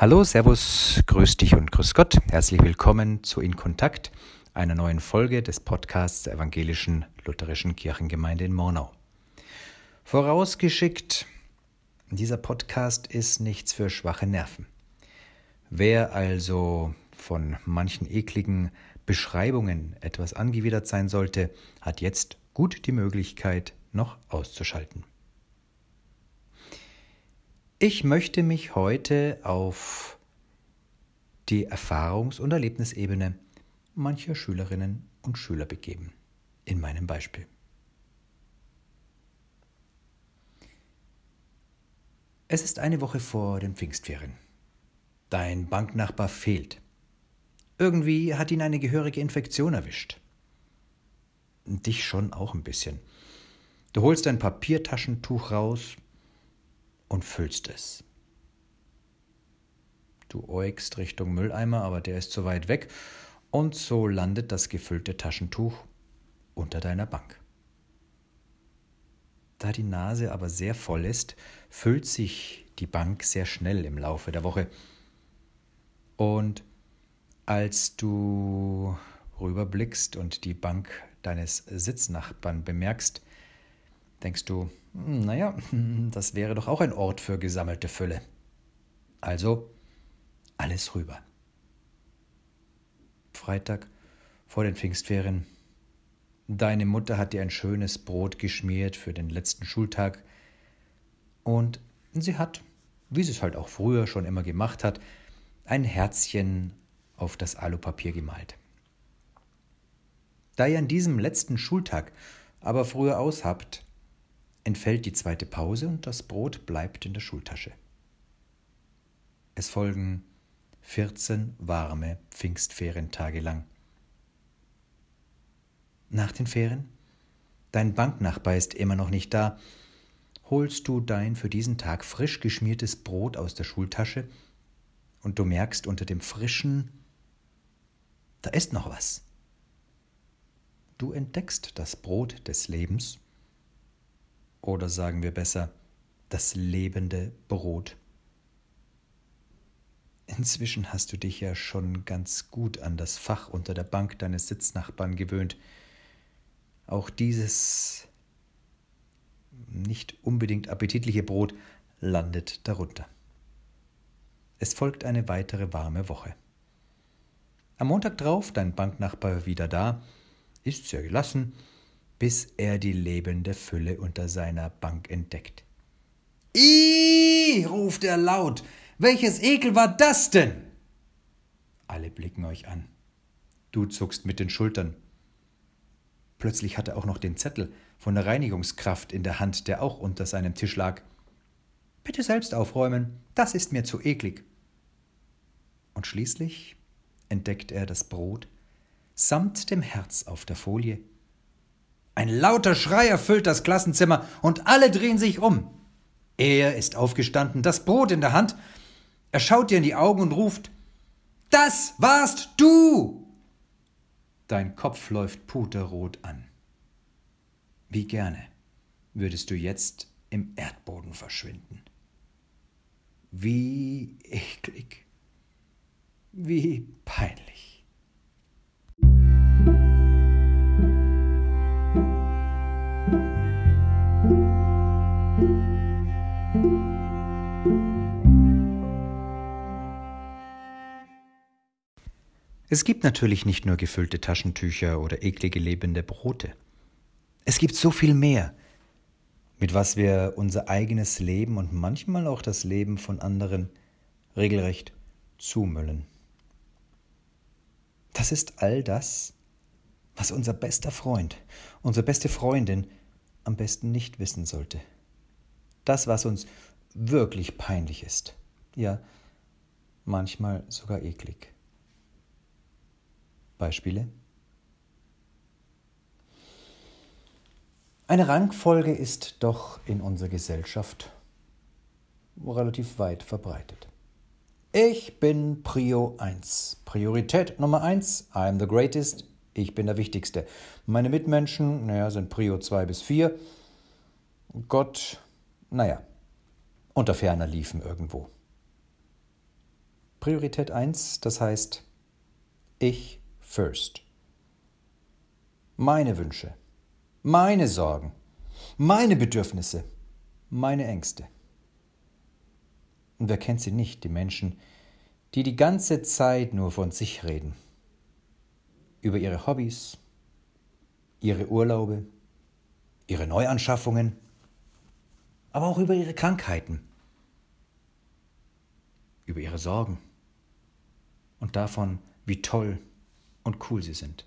Hallo, Servus, grüß dich und grüß Gott. Herzlich willkommen zu In Kontakt, einer neuen Folge des Podcasts der Evangelischen Lutherischen Kirchengemeinde in Mornau. Vorausgeschickt, dieser Podcast ist nichts für schwache Nerven. Wer also von manchen ekligen Beschreibungen etwas angewidert sein sollte, hat jetzt gut die Möglichkeit, noch auszuschalten. Ich möchte mich heute auf die Erfahrungs- und Erlebnisebene mancher Schülerinnen und Schüler begeben, in meinem Beispiel. Es ist eine Woche vor den Pfingstferien. Dein Banknachbar fehlt. Irgendwie hat ihn eine gehörige Infektion erwischt. Dich schon auch ein bisschen. Du holst dein Papiertaschentuch raus, und füllst es. Du äugst Richtung Mülleimer, aber der ist zu weit weg, und so landet das gefüllte Taschentuch unter deiner Bank. Da die Nase aber sehr voll ist, füllt sich die Bank sehr schnell im Laufe der Woche. Und als du rüberblickst und die Bank deines Sitznachbarn bemerkst, denkst du, naja, das wäre doch auch ein Ort für gesammelte Fülle. Also alles rüber. Freitag vor den Pfingstferien. Deine Mutter hat dir ein schönes Brot geschmiert für den letzten Schultag und sie hat, wie sie es halt auch früher schon immer gemacht hat, ein Herzchen auf das Alupapier gemalt. Da ihr an diesem letzten Schultag aber früher aushabt, entfällt die zweite Pause und das Brot bleibt in der Schultasche. Es folgen 14 warme Pfingstferientage lang. Nach den Ferien? Dein Banknachbar ist immer noch nicht da. Holst du dein für diesen Tag frisch geschmiertes Brot aus der Schultasche und du merkst unter dem frischen, da ist noch was. Du entdeckst das Brot des Lebens oder sagen wir besser das lebende Brot. Inzwischen hast du dich ja schon ganz gut an das Fach unter der Bank deines Sitznachbarn gewöhnt. Auch dieses nicht unbedingt appetitliche Brot landet darunter. Es folgt eine weitere warme Woche. Am Montag drauf, dein Banknachbar wieder da, ist sehr gelassen, bis er die lebende Fülle unter seiner Bank entdeckt. Ih, ruft er laut. Welches Ekel war das denn? Alle blicken euch an. Du zuckst mit den Schultern. Plötzlich hat er auch noch den Zettel von der Reinigungskraft in der Hand, der auch unter seinem Tisch lag. Bitte selbst aufräumen, das ist mir zu eklig. Und schließlich entdeckt er das Brot samt dem Herz auf der Folie ein lauter Schrei erfüllt das Klassenzimmer und alle drehen sich um. Er ist aufgestanden, das Brot in der Hand. Er schaut dir in die Augen und ruft: Das warst du! Dein Kopf läuft puterrot an. Wie gerne würdest du jetzt im Erdboden verschwinden. Wie eklig. Wie peinlich. Es gibt natürlich nicht nur gefüllte Taschentücher oder eklige lebende Brote. Es gibt so viel mehr, mit was wir unser eigenes Leben und manchmal auch das Leben von anderen regelrecht zumüllen. Das ist all das, was unser bester Freund, unsere beste Freundin am besten nicht wissen sollte. Das, was uns wirklich peinlich ist. Ja, manchmal sogar eklig. Beispiele? Eine Rangfolge ist doch in unserer Gesellschaft relativ weit verbreitet. Ich bin Prio 1. Priorität Nummer 1, I'm the greatest, ich bin der Wichtigste. Meine Mitmenschen, naja, sind Prio 2 bis 4. Gott, naja, unter ferner liefen irgendwo. Priorität 1, das heißt ich first. Meine Wünsche, meine Sorgen, meine Bedürfnisse, meine Ängste. Und wer kennt sie nicht, die Menschen, die die ganze Zeit nur von sich reden? Über ihre Hobbys, ihre Urlaube, ihre Neuanschaffungen, aber auch über ihre Krankheiten, über ihre Sorgen und davon, wie toll und cool sie sind.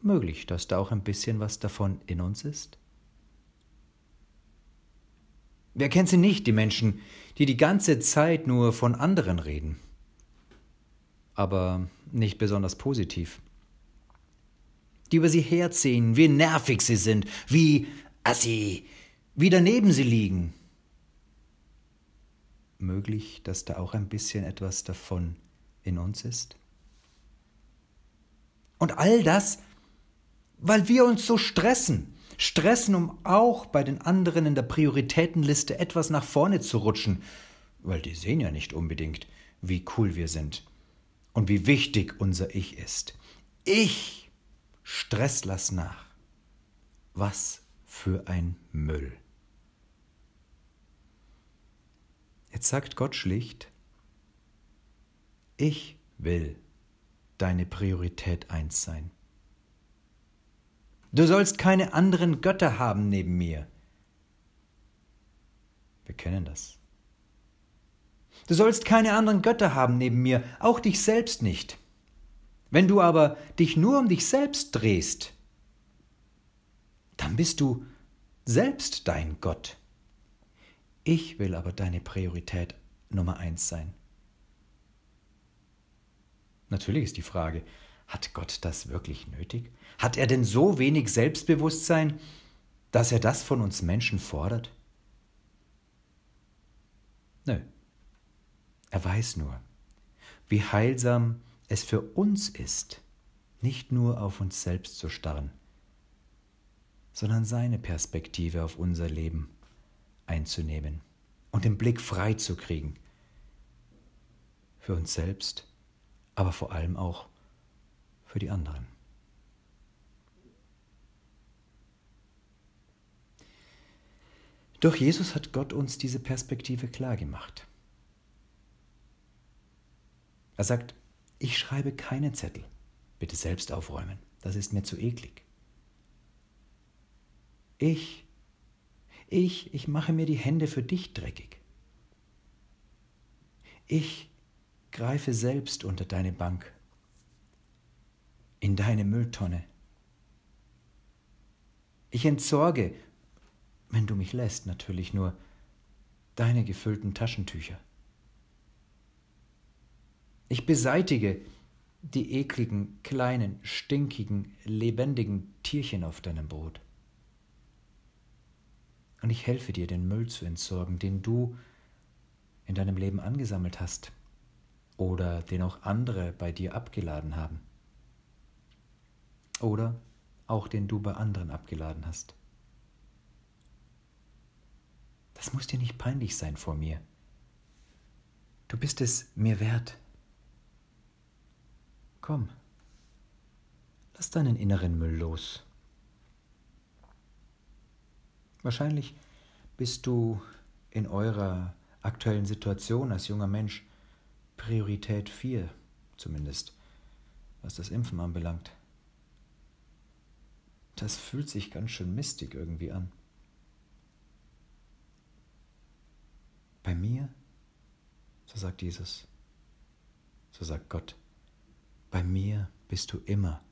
Möglich, dass da auch ein bisschen was davon in uns ist? Wer kennt sie nicht, die Menschen, die die ganze Zeit nur von anderen reden, aber nicht besonders positiv? Die über sie herziehen, wie nervig sie sind, wie assi, wie daneben sie liegen. Möglich, dass da auch ein bisschen etwas davon in uns ist? Und all das, weil wir uns so stressen, stressen, um auch bei den anderen in der Prioritätenliste etwas nach vorne zu rutschen, weil die sehen ja nicht unbedingt, wie cool wir sind und wie wichtig unser Ich ist. Ich stress lass nach. Was für ein Müll. Jetzt sagt Gott schlicht, ich will deine Priorität eins sein. Du sollst keine anderen Götter haben neben mir. Wir kennen das. Du sollst keine anderen Götter haben neben mir, auch dich selbst nicht. Wenn du aber dich nur um dich selbst drehst, dann bist du selbst dein Gott. Ich will aber deine Priorität Nummer eins sein. Natürlich ist die Frage, hat Gott das wirklich nötig? Hat er denn so wenig Selbstbewusstsein, dass er das von uns Menschen fordert? Nö. Er weiß nur, wie heilsam es für uns ist, nicht nur auf uns selbst zu starren, sondern seine Perspektive auf unser Leben einzunehmen und den Blick frei zu kriegen. Für uns selbst, aber vor allem auch für die anderen. Durch Jesus hat Gott uns diese Perspektive klargemacht. Er sagt, ich schreibe keine Zettel, bitte selbst aufräumen, das ist mir zu eklig. Ich, ich, ich mache mir die Hände für dich dreckig. Ich greife selbst unter deine Bank in deine Mülltonne. Ich entsorge, wenn du mich lässt, natürlich nur deine gefüllten Taschentücher. Ich beseitige die ekligen, kleinen, stinkigen, lebendigen Tierchen auf deinem Brot. Und ich helfe dir, den Müll zu entsorgen, den du in deinem Leben angesammelt hast oder den auch andere bei dir abgeladen haben. Oder auch den du bei anderen abgeladen hast. Das muss dir nicht peinlich sein vor mir. Du bist es mir wert. Komm, lass deinen inneren Müll los. Wahrscheinlich bist du in eurer aktuellen Situation als junger Mensch Priorität 4 zumindest, was das Impfen anbelangt. Das fühlt sich ganz schön mistig irgendwie an. Bei mir, so sagt Jesus, so sagt Gott, bei mir bist du immer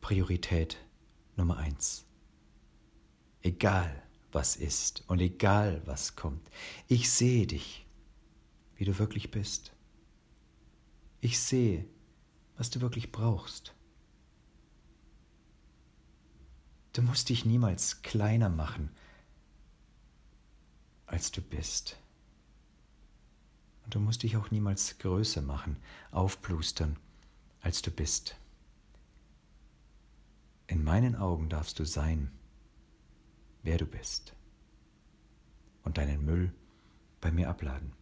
Priorität Nummer eins. Egal was ist und egal was kommt, ich sehe dich, wie du wirklich bist. Ich sehe, was du wirklich brauchst. Du musst dich niemals kleiner machen, als du bist. Und du musst dich auch niemals größer machen, aufplustern, als du bist. In meinen Augen darfst du sein, wer du bist, und deinen Müll bei mir abladen.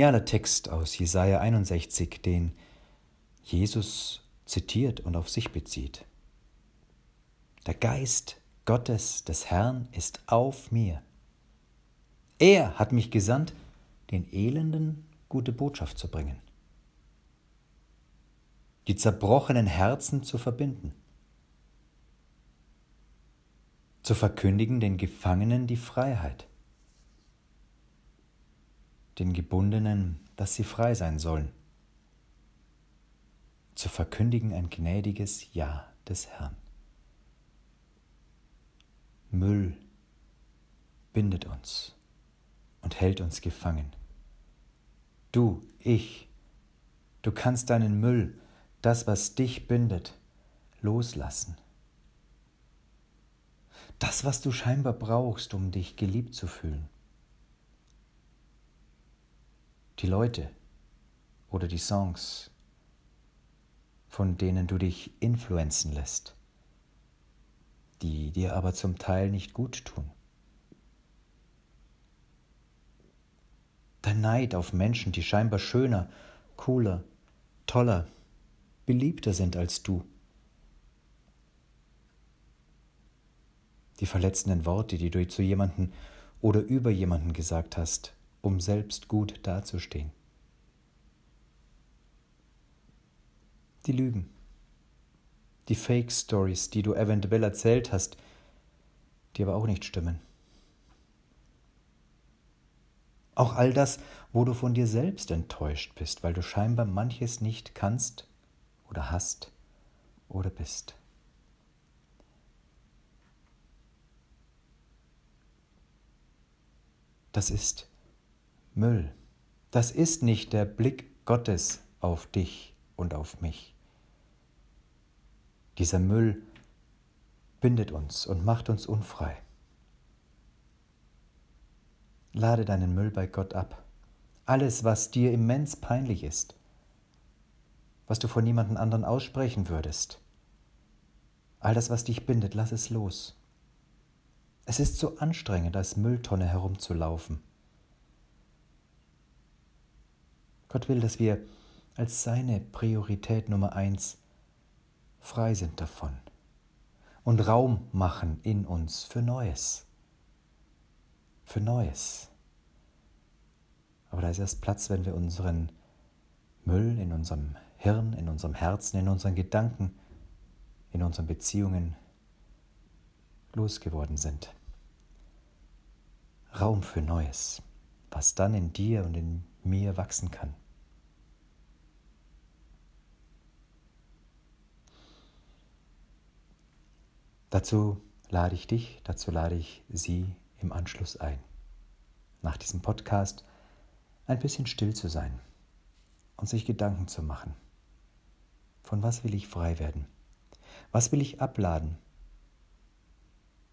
Genialer Text aus Jesaja 61, den Jesus zitiert und auf sich bezieht. Der Geist Gottes des Herrn ist auf mir. Er hat mich gesandt, den Elenden gute Botschaft zu bringen, die zerbrochenen Herzen zu verbinden, zu verkündigen den Gefangenen die Freiheit den Gebundenen, dass sie frei sein sollen, zu verkündigen ein gnädiges Ja des Herrn. Müll bindet uns und hält uns gefangen. Du, ich, du kannst deinen Müll, das, was dich bindet, loslassen. Das, was du scheinbar brauchst, um dich geliebt zu fühlen. Die Leute oder die Songs, von denen du dich influenzen lässt, die dir aber zum Teil nicht gut tun. Dein Neid auf Menschen, die scheinbar schöner, cooler, toller, beliebter sind als du. Die verletzenden Worte, die du zu jemanden oder über jemanden gesagt hast, um selbst gut dazustehen. Die Lügen, die Fake Stories, die du eventuell erzählt hast, die aber auch nicht stimmen. Auch all das, wo du von dir selbst enttäuscht bist, weil du scheinbar manches nicht kannst oder hast oder bist. Das ist Müll. Das ist nicht der Blick Gottes auf dich und auf mich. Dieser Müll bindet uns und macht uns unfrei. Lade deinen Müll bei Gott ab. Alles, was dir immens peinlich ist, was du vor niemandem anderen aussprechen würdest, all das, was dich bindet, lass es los. Es ist so anstrengend, als Mülltonne herumzulaufen. Gott will, dass wir als seine Priorität Nummer eins frei sind davon und Raum machen in uns für Neues. Für Neues. Aber da ist erst Platz, wenn wir unseren Müll in unserem Hirn, in unserem Herzen, in unseren Gedanken, in unseren Beziehungen losgeworden sind. Raum für Neues, was dann in dir und in mir wachsen kann. Dazu lade ich dich, dazu lade ich Sie im Anschluss ein, nach diesem Podcast ein bisschen still zu sein und sich Gedanken zu machen. Von was will ich frei werden? Was will ich abladen?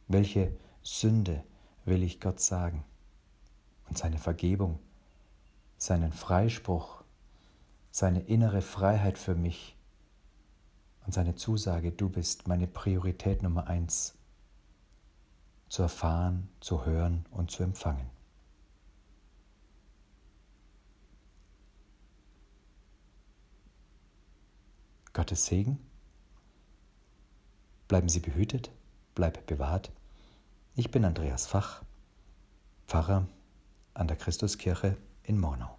Welche Sünde will ich Gott sagen? Und seine Vergebung, seinen Freispruch, seine innere Freiheit für mich und seine Zusage, du bist meine Priorität Nummer eins, zu erfahren, zu hören und zu empfangen. Gottes Segen. Bleiben Sie behütet, bleib bewahrt. Ich bin Andreas Fach, Pfarrer an der Christuskirche in Mornau.